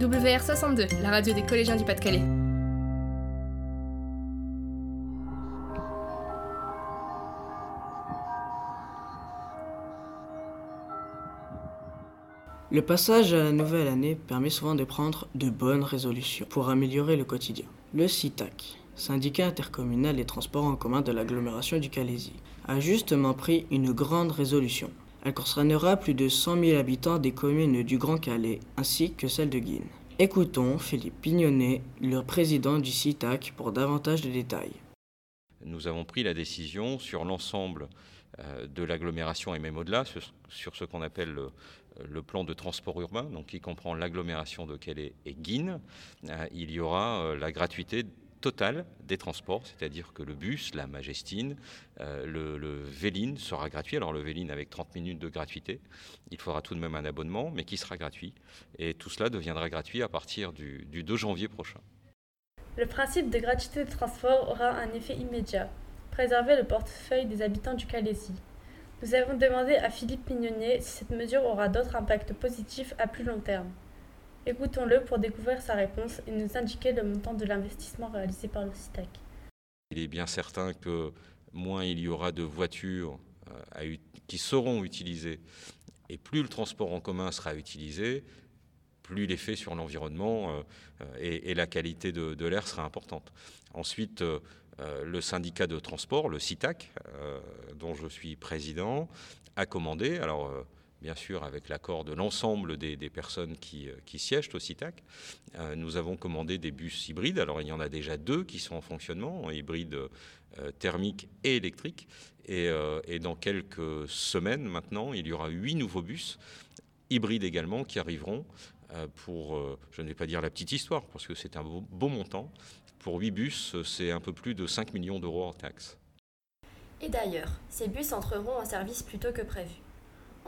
WR62, la radio des collégiens du Pas-de-Calais. Le passage à la nouvelle année permet souvent de prendre de bonnes résolutions pour améliorer le quotidien. Le CITAC, syndicat intercommunal des transports en commun de l'agglomération du Calaisie, a justement pris une grande résolution. Elle concernera plus de 100 000 habitants des communes du Grand Calais ainsi que celle de Guine. Écoutons Philippe Pignonnet, le président du CITAC, pour davantage de détails. Nous avons pris la décision sur l'ensemble euh, de l'agglomération et même au-delà, sur ce qu'on appelle le, plan de transport urbain, donc qui comprend l'agglomération de Calais et Guine. Euh, il y aura euh, la gratuité total des transports, c'est-à-dire que le bus, la Majestine, euh, le, Véline sera gratuit. Alors le Véline avec 30 minutes de gratuité, il faudra tout de même un abonnement, mais qui sera gratuit. Et tout cela deviendra gratuit à partir du, 2 janvier prochain. Le principe de gratuité de transport aura un effet immédiat, préserver le portefeuille des habitants du Calaisie. Nous avons demandé à Philippe Mignonnet si cette mesure aura d'autres impacts positifs à plus long terme. Écoutons-le pour découvrir sa réponse et nous indiquer le montant de l'investissement réalisé par le CITAC. Il est bien certain que moins il y aura de voitures euh, qui seront utilisées et plus le transport en commun sera utilisé, plus l'effet sur l'environnement euh, et, la qualité de, l'air sera importante. Ensuite, euh, le syndicat de transport, le CITAC, dont je suis président, a commandé, alors bien sûr avec l'accord de l'ensemble des, personnes qui, euh, siègent au CITAC. Euh, nous avons commandé des bus hybrides. Alors il y en a déjà deux qui sont en fonctionnement, hybrides euh, thermiques et électriques. Et, dans quelques semaines maintenant, il y aura huit nouveaux bus hybrides également qui arriveront pour, je ne vais pas dire la petite histoire, parce que c'est un beau, montant. Pour huit bus, c'est un peu plus de 5 millions d'euros en taxes. Et d'ailleurs, ces bus entreront en service plus tôt que prévu.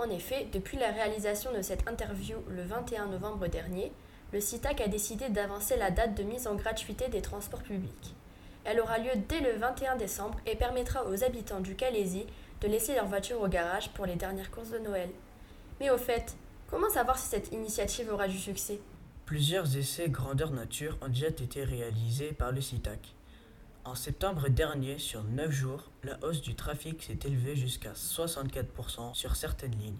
En effet, depuis la réalisation de cette interview le 21 novembre dernier, le CITAC a décidé d'avancer la date de mise en gratuité des transports publics. Elle aura lieu dès le 21 décembre et permettra aux habitants du Calaisie de laisser leur voiture au garage pour les dernières courses de Noël. Mais au fait, comment savoir si cette initiative aura du succès? Plusieurs essais grandeur nature ont déjà été réalisés par le CITAC. En septembre dernier, sur 9 jours, la hausse du trafic s'est élevée jusqu'à 64% sur certaines lignes.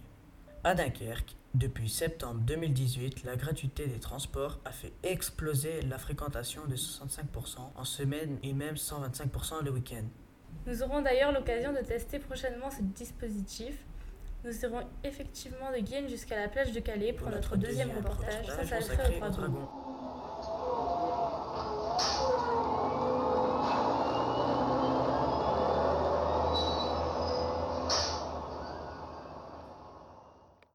À Dunkerque, depuis septembre 2018, la gratuité des transports a fait exploser la fréquentation de 65% en semaine et même 125% le week-end. Nous aurons d'ailleurs l'occasion de tester prochainement ce dispositif. Nous serons effectivement de Guienne jusqu'à la plage de Calais pour, notre, deuxième, reportage. Ça, ça, au dragon.